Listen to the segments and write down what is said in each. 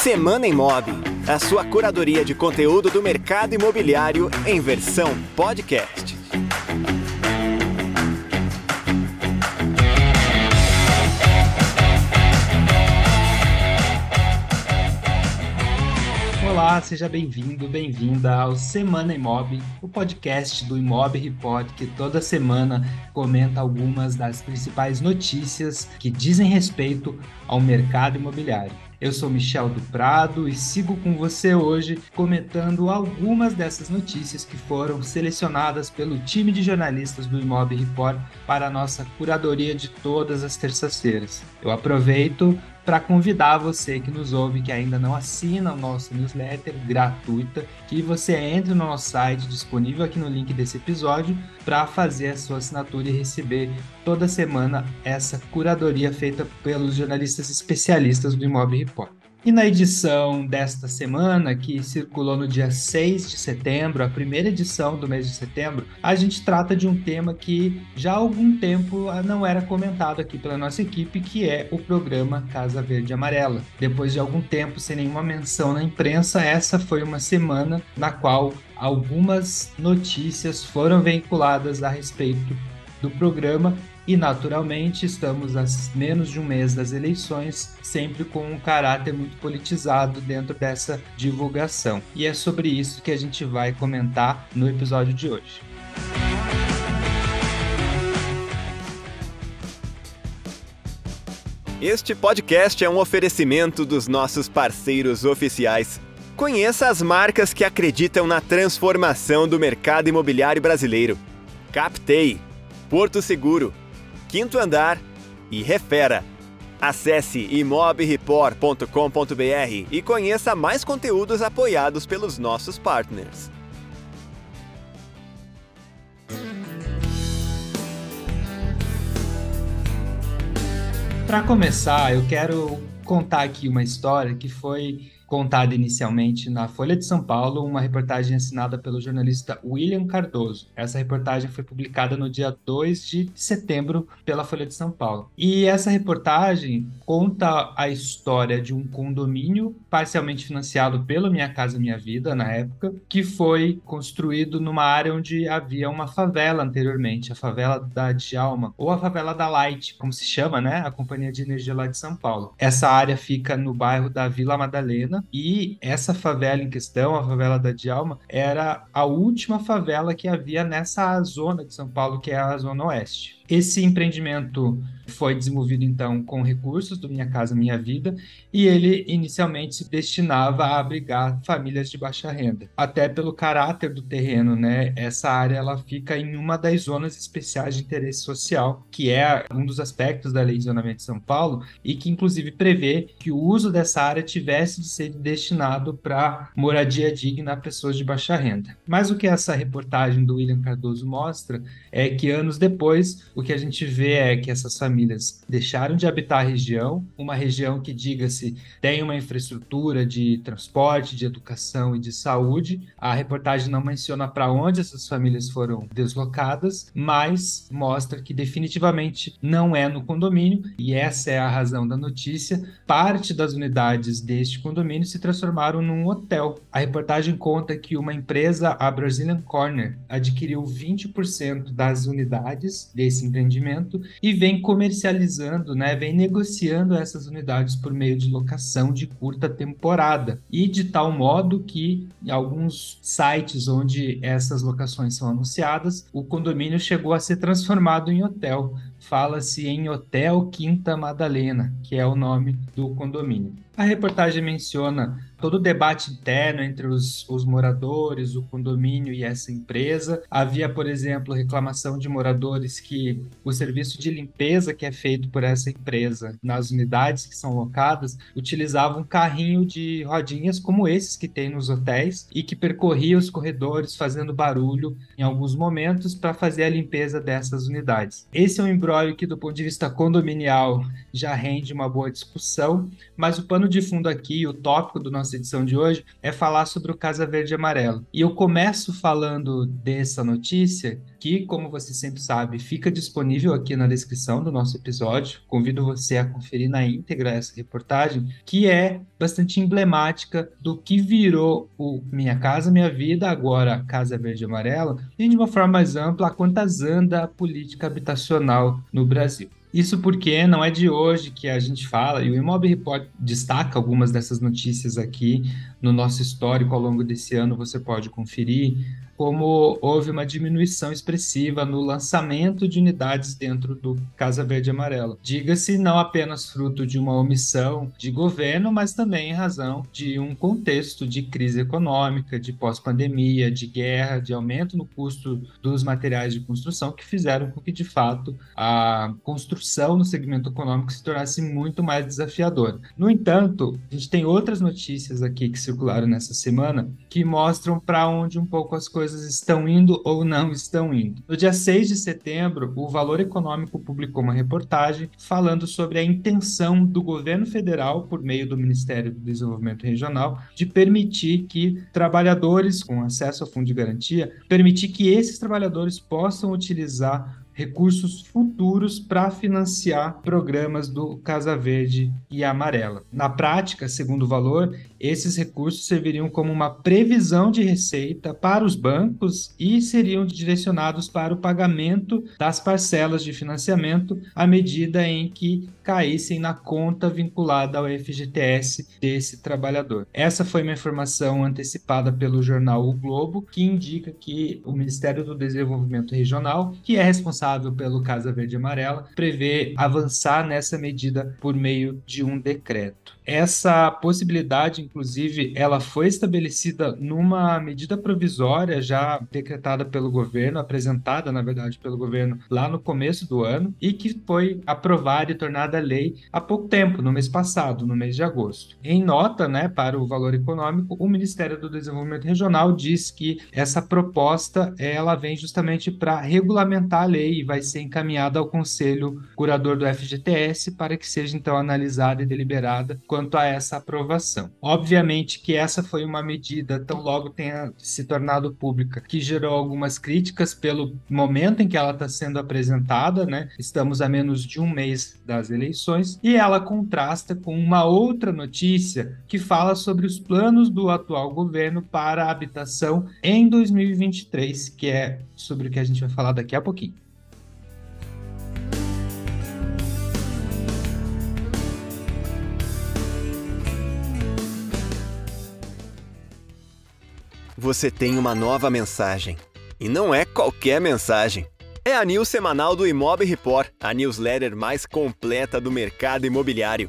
Semana Imob, a sua curadoria de conteúdo do mercado imobiliário em versão podcast. Olá, seja bem-vindo, bem-vinda ao Semana Imob, o podcast do Imob Report que toda semana comenta algumas das principais notícias que dizem respeito ao mercado imobiliário. Eu sou Michel do Prado e sigo com você hoje comentando algumas dessas notícias que foram selecionadas pelo time de jornalistas do Imob Report para a nossa curadoria de todas as terças-feiras. Eu aproveito para convidar você que nos ouve, que ainda não assina o nosso newsletter gratuita, que você entre no nosso site disponível aqui no link desse episódio para fazer a sua assinatura e receber toda semana essa curadoria feita pelos jornalistas especialistas do Imóvel Report. E na edição desta semana, que circulou no dia 6 de setembro, a primeira edição do mês de setembro, a gente trata de um tema que já há algum tempo ah, não era comentado aqui pela nossa equipe, que é o programa Casa Verde Amarela. Depois de algum tempo sem nenhuma menção na imprensa, essa foi uma semana na qual algumas notícias foram veiculadas a respeito do programa e, naturalmente, estamos a menos de um mês das eleições, sempre com um caráter muito politizado dentro dessa divulgação. E é sobre isso que a gente vai comentar no episódio de hoje. Este podcast é um oferecimento dos nossos parceiros oficiais. Conheça as marcas que acreditam na transformação do mercado imobiliário brasileiro. Captei, Porto Seguro, Quinto Andar e Refera. Acesse imobreport.com.br e conheça mais conteúdos apoiados pelos nossos partners. Para começar, eu quero contar aqui uma história que foi contada inicialmente na Folha de São Paulo, uma reportagem assinada pelo jornalista William Cardoso. Essa reportagem foi publicada no dia 2 de setembro pela Folha de São Paulo. E essa reportagem conta a história de um condomínio parcialmente financiado pela Minha Casa Minha Vida, na época, que foi construído numa área onde havia uma favela anteriormente, a favela da Djalma, ou a favela da Light, como se chama, né? A companhia de energia lá de São Paulo. Essa área fica no bairro da Vila Madalena, e essa favela em questão, a favela da Djalma, era a última favela que havia nessa zona de São Paulo, que é a Zona Oeste. Esse empreendimento foi desenvolvido então com recursos do Minha Casa Minha Vida e ele inicialmente se destinava a abrigar famílias de baixa renda. Até pelo caráter do terreno, né? Essa área ela fica em uma das zonas especiais de interesse social, que é um dos aspectos da Lei de Zonamento de São Paulo e que inclusive prevê que o uso dessa área tivesse de ser destinado para moradia digna a pessoas de baixa renda. Mas o que essa reportagem do William Cardoso mostra é que anos depois o que a gente vê é que essas famílias deixaram de habitar a região, uma região que, diga-se, tem uma infraestrutura de transporte, de educação e de saúde. A reportagem não menciona para onde essas famílias foram deslocadas, mas mostra que definitivamente não é no condomínio, e essa é a razão da notícia. Parte das unidades deste condomínio se transformaram num hotel. A reportagem conta que uma empresa, a Brazilian Corner, adquiriu 20% das unidades desse empreendimento e vem comercializando, né, vem negociando essas unidades por meio de locação de curta temporada e de tal modo que em alguns sites onde essas locações são anunciadas, o condomínio chegou a ser transformado em hotel. Fala-se em Hotel Quinta Madalena, que é o nome do condomínio. A reportagem menciona todo o debate interno entre os, os, moradores, o condomínio e essa empresa. Havia, por exemplo, reclamação de moradores que o serviço de limpeza que é feito por essa empresa nas unidades que são locadas utilizava um carrinho de rodinhas como esses que tem nos hotéis e que percorria os corredores fazendo barulho em alguns momentos para fazer a limpeza dessas unidades. Esse é um embrólio que, do ponto de vista condominial, já rende uma boa discussão, mas o pano de fundo aqui, o tópico da nossa edição de hoje, é falar sobre o Casa Verde e Amarelo. E eu começo falando dessa notícia, que, como você sempre sabe, fica disponível aqui na descrição do nosso episódio. Convido você a conferir na íntegra essa reportagem, que é bastante emblemática do que virou o Minha Casa Minha Vida, agora Casa Verde e Amarelo, e de uma forma mais ampla, a quantas anda a política habitacional no Brasil. Isso porque não é de hoje que a gente fala, e o Imob Report destaca algumas dessas notícias aqui no nosso histórico ao longo desse ano, você pode conferir como houve uma diminuição expressiva no lançamento de unidades dentro do Casa Verde e Amarela. Diga-se não apenas fruto de uma omissão de governo, mas também em razão de um contexto de crise econômica, de pós-pandemia, de guerra, de aumento no custo dos materiais de construção que fizeram com que, de fato, a construção no segmento econômico se tornasse muito mais desafiadora. No entanto, a gente tem outras notícias aqui que circularam nessa semana que mostram para onde um pouco as coisas coisas estão indo ou não estão indo. No dia 6 de setembro, o Valor Econômico publicou uma reportagem falando sobre a intenção do governo federal, por meio do Ministério do Desenvolvimento Regional, de permitir que trabalhadores com acesso ao fundo de garantia, permitir que esses trabalhadores possam utilizar recursos futuros para financiar programas do Casa Verde e Amarela. Na prática, segundo o valor, esses recursos serviriam como uma previsão de receita para os bancos e seriam direcionados para o pagamento das parcelas de financiamento à medida em que caíssem na conta vinculada ao FGTS desse trabalhador. Essa foi uma informação antecipada pelo jornal O Globo, que indica que o Ministério do Desenvolvimento Regional, que é responsável pelo Casa Verde e Amarela, prevê avançar nessa medida por meio de um decreto. Essa possibilidade, inclusive, ela foi estabelecida numa medida provisória já decretada pelo governo, apresentada, na verdade, pelo governo lá no começo do ano, e que foi aprovada e tornada lei há pouco tempo, no mês passado, no mês de agosto. Em nota, né, para o valor econômico, o Ministério do Desenvolvimento Regional diz que essa proposta ela vem justamente para regulamentar a lei e vai ser encaminhada ao Conselho Curador do FGTS para que seja então analisada e deliberada quanto a essa aprovação. Obviamente que essa foi uma medida, tão logo tenha se tornado pública, que gerou algumas críticas pelo momento em que ela está sendo apresentada, né? Estamos a menos de um mês das eleições, e ela contrasta com uma outra notícia que fala sobre os planos do atual governo para a habitação em 2023, que é sobre o que a gente vai falar daqui a pouquinho. Você tem uma nova mensagem. E não é qualquer mensagem. É a news semanal do Imob Report, a newsletter mais completa do mercado imobiliário.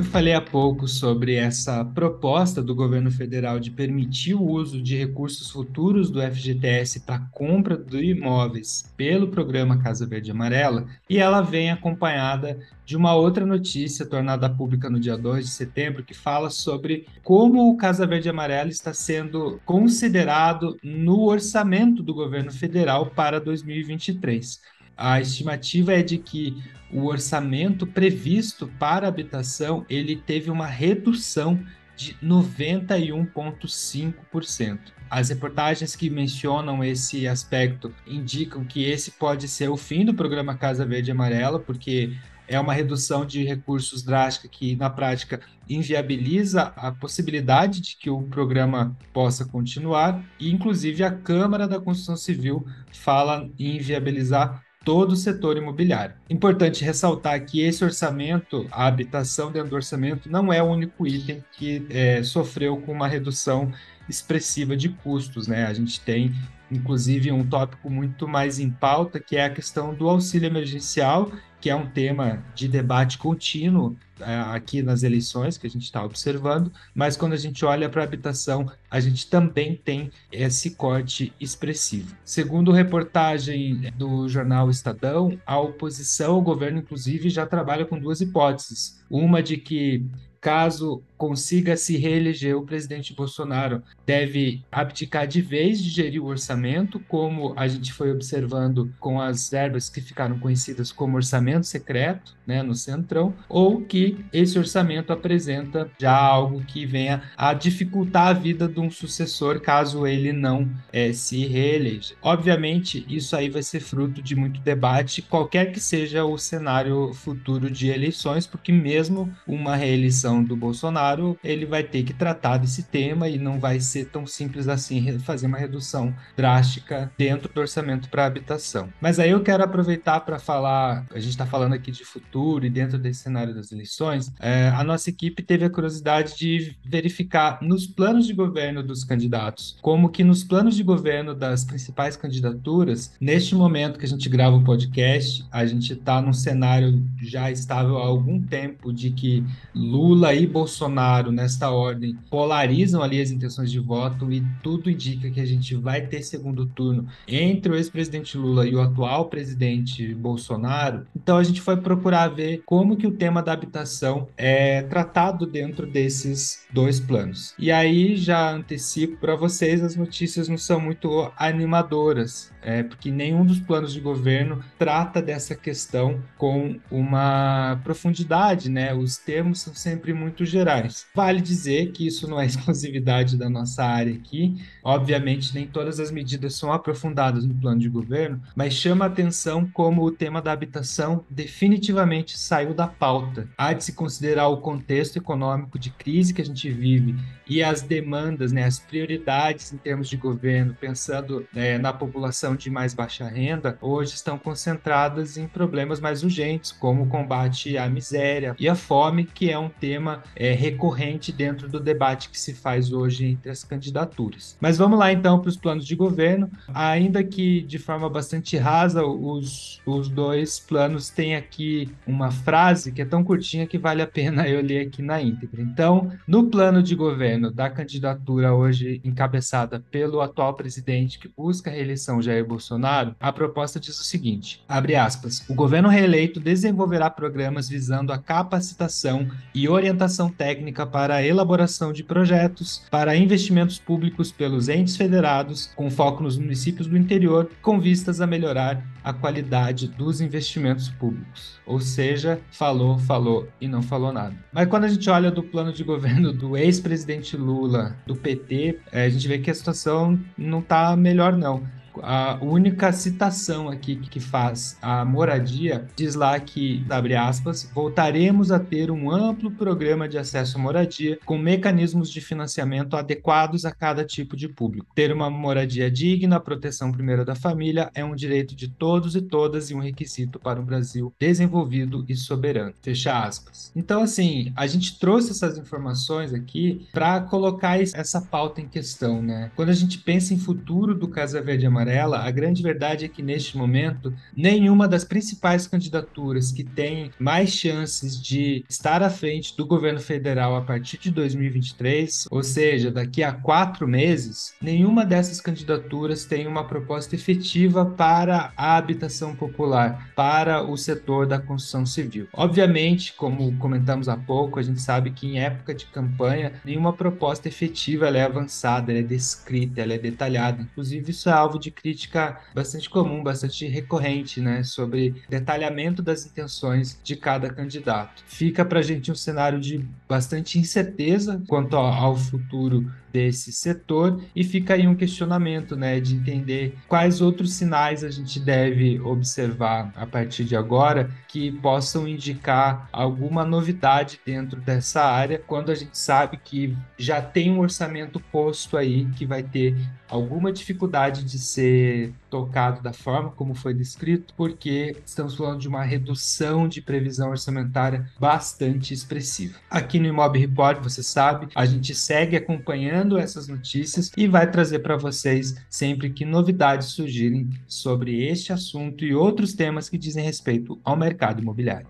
Eu falei há pouco sobre essa proposta do governo federal de permitir o uso de recursos futuros do FGTS para compra de imóveis pelo programa Casa Verde Amarela, e ela vem acompanhada de uma outra notícia tornada pública no dia 2 de setembro, que fala sobre como o Casa Verde Amarela está sendo considerado no orçamento do governo federal para 2023. A estimativa é de que o orçamento previsto para habitação ele teve uma redução de 91,5%. As reportagens que mencionam esse aspecto indicam que esse pode ser o fim do programa Casa Verde e Amarela, porque é uma redução de recursos drástica que, na prática, inviabiliza a possibilidade de que o programa possa continuar, e, inclusive, a Câmara da Construção Civil fala em inviabilizar todo o setor imobiliário. Importante ressaltar que esse orçamento, a habitação dentro do orçamento, não é o único item que é, sofreu com uma redução expressiva de custos, né? A gente tem inclusive um tópico muito mais em pauta, que é a questão do auxílio emergencial, que é um tema de debate contínuo é, aqui nas eleições que a gente está observando, mas quando a gente olha para a habitação, a gente também tem esse corte expressivo. Segundo reportagem do jornal Estadão, a oposição ao governo, inclusive, já trabalha com duas hipóteses. Uma de que caso consiga se reeleger, o presidente Bolsonaro deve abdicar de vez de gerir o orçamento, como a gente foi observando com as verbas que ficaram conhecidas como orçamento secreto, né, no Centrão, ou que esse orçamento apresenta já algo que venha a dificultar a vida de um sucessor caso ele não é, se reeleja. Obviamente, isso aí vai ser fruto de muito debate, qualquer que seja o cenário futuro de eleições, porque mesmo uma reeleição do Bolsonaro Bolsonaro ele vai ter que tratar desse tema e não vai ser tão simples assim fazer uma redução drástica dentro do orçamento para habitação. Mas aí eu quero aproveitar para falar, a gente está falando aqui de futuro e dentro desse cenário das eleições, é, a nossa equipe teve a curiosidade de verificar nos planos de governo dos candidatos, como que nos planos de governo das principais candidaturas, neste momento que a gente grava o podcast, a gente está num cenário já estável há algum tempo de que Lula e Bolsonaro Bolsonaro, nesta ordem, polarizam ali as intenções de voto e tudo indica que a gente vai ter segundo turno entre o ex-presidente Lula e o atual presidente Bolsonaro. Então a gente foi procurar ver como que o tema da habitação é tratado dentro desses dois planos. E aí já antecipo para vocês, as notícias não são muito animadoras, é, porque nenhum dos planos de governo trata dessa questão com uma profundidade, né? Os termos são sempre muito gerais. Vale dizer que isso não é exclusividade da nossa área aqui. Obviamente, nem todas as medidas são aprofundadas no plano de governo, mas chama atenção como o tema da habitação definitivamente saiu da pauta. Há de se considerar o contexto econômico de crise que a gente vive e as demandas, né, as prioridades em termos de governo, pensando né, na população de mais baixa renda, hoje estão concentradas em problemas mais urgentes, como o combate à miséria e à fome, que é um tema é, recorrente dentro do debate que se faz hoje entre as candidaturas. Mas vamos lá então para os planos de governo. Ainda que de forma bastante rasa, os, os dois planos têm aqui uma frase que é tão curtinha que vale a pena eu ler aqui na íntegra. Então, no plano de governo da candidatura hoje encabeçada pelo atual presidente que busca a reeleição Jair Bolsonaro, a proposta diz o seguinte: abre aspas, o governo reeleito desenvolverá programas visando a capacitação e orientação técnica técnica para a elaboração de projetos para investimentos públicos pelos entes federados, com foco nos municípios do interior, com vistas a melhorar a qualidade dos investimentos públicos. Ou seja, falou, falou e não falou nada. Mas quando a gente olha do plano de governo do ex-presidente Lula, do PT, eh, a gente vê que a situação não está melhor não a única citação aqui que faz a moradia diz lá que, abre aspas, voltaremos a ter um amplo programa de acesso à moradia com mecanismos de financiamento adequados a cada tipo de público. Ter uma moradia digna, a proteção primeira da família é um direito de todos e todas e um requisito para um Brasil desenvolvido e soberano. Fecha aspas. Então, assim, a gente trouxe essas informações aqui para colocar essa pauta em questão, né? Quando a gente pensa em futuro do Casa Verde Amarela, amarela, a grande verdade é que neste momento nenhuma das principais candidaturas que tem mais chances de estar à frente do governo federal a partir de 2023, ou seja, daqui a quatro meses, nenhuma dessas candidaturas tem uma proposta efetiva para a habitação popular, para o setor da construção civil. Obviamente, como comentamos há pouco, a gente sabe que em época de campanha nenhuma proposta efetiva é avançada, é descrita, ela é detalhada. Inclusive, isso é alvo de crítica bastante comum, bastante recorrente, né, sobre detalhamento das intenções de cada candidato. Fica para a gente um cenário de bastante incerteza quanto ao futuro desse setor e fica aí um questionamento, né, de entender quais outros sinais a gente deve observar a partir de agora que possam indicar alguma novidade dentro dessa área, quando a gente sabe que já tem um orçamento posto aí que vai ter alguma dificuldade de ser tocado da forma como foi descrito, porque estamos falando de uma redução de previsão orçamentária bastante expressiva. Aqui no Imob Report, você sabe, a gente segue acompanhando essas notícias e vai trazer para vocês sempre que novidades surgirem sobre este assunto e outros temas que dizem respeito ao mercado imobiliário.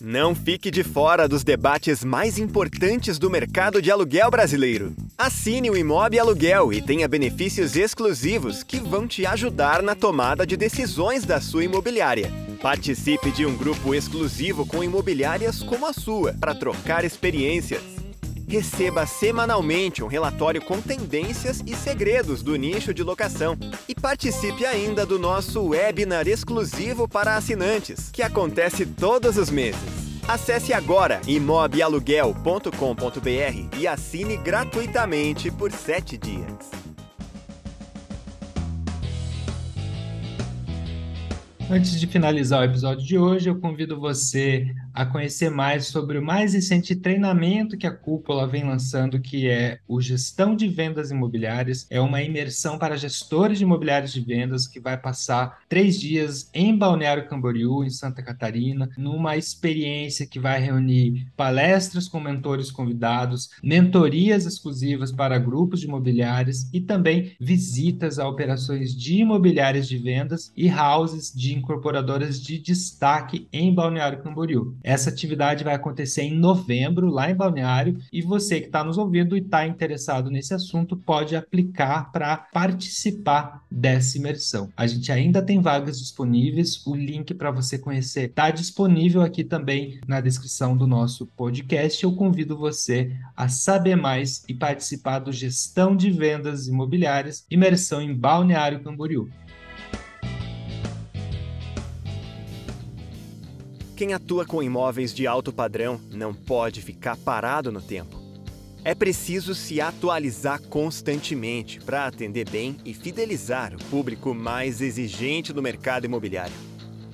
Não fique de fora dos debates mais importantes do mercado de aluguel brasileiro. Assine o Imob Aluguel e tenha benefícios exclusivos que vão te ajudar na tomada de decisões da sua imobiliária. Participe de um grupo exclusivo com imobiliárias como a sua para trocar experiências. Receba semanalmente um relatório com tendências e segredos do nicho de locação. E participe ainda do nosso webinar exclusivo para assinantes, que acontece todos os meses. Acesse agora imobialuguel.com.br e assine gratuitamente por 7 dias. Antes de finalizar o episódio de hoje, eu convido você a conhecer mais sobre o mais recente treinamento que a Cúpula vem lançando, que é o Gestão de Vendas Imobiliárias. É uma imersão para gestores de imobiliários de vendas que vai passar três dias em Balneário Camboriú, em Santa Catarina, numa experiência que vai reunir palestras com mentores convidados, mentorias exclusivas para grupos de imobiliários e também visitas a operações de imobiliárias de vendas e houses de incorporadoras de destaque em Balneário Camboriú. Essa atividade vai acontecer em novembro, lá em Balneário, e você que está nos ouvindo e está interessado nesse assunto pode aplicar para participar dessa imersão. A gente ainda tem vagas disponíveis, o link para você conhecer está disponível aqui também na descrição do nosso podcast. Eu convido você a saber mais e participar do Gestão de Vendas Imobiliárias, imersão em Balneário Camboriú. Quem atua com imóveis de alto padrão não pode ficar parado no tempo. É preciso se atualizar constantemente para atender bem e fidelizar o público mais exigente do mercado imobiliário.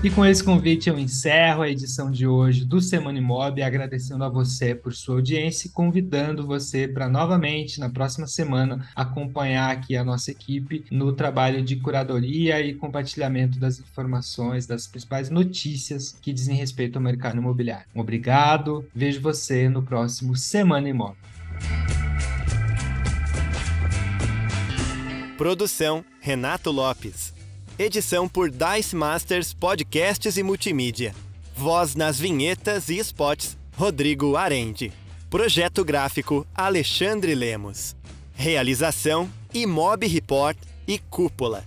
E com esse convite eu encerro a edição de hoje do Semana Imob, agradecendo a você por sua audiência e convidando você para novamente, na próxima semana, acompanhar aqui a nossa equipe no trabalho de curadoria e compartilhamento das informações, das principais notícias que dizem respeito ao mercado imobiliário. Obrigado, vejo você no próximo Semana Imob. Produção Renato Lopes. Edição por Dice Masters Podcasts e Multimídia. Voz nas vinhetas e spots, Rodrigo Arende. Projeto gráfico, Alexandre Lemos. Realização, Imob Report e Cúpula.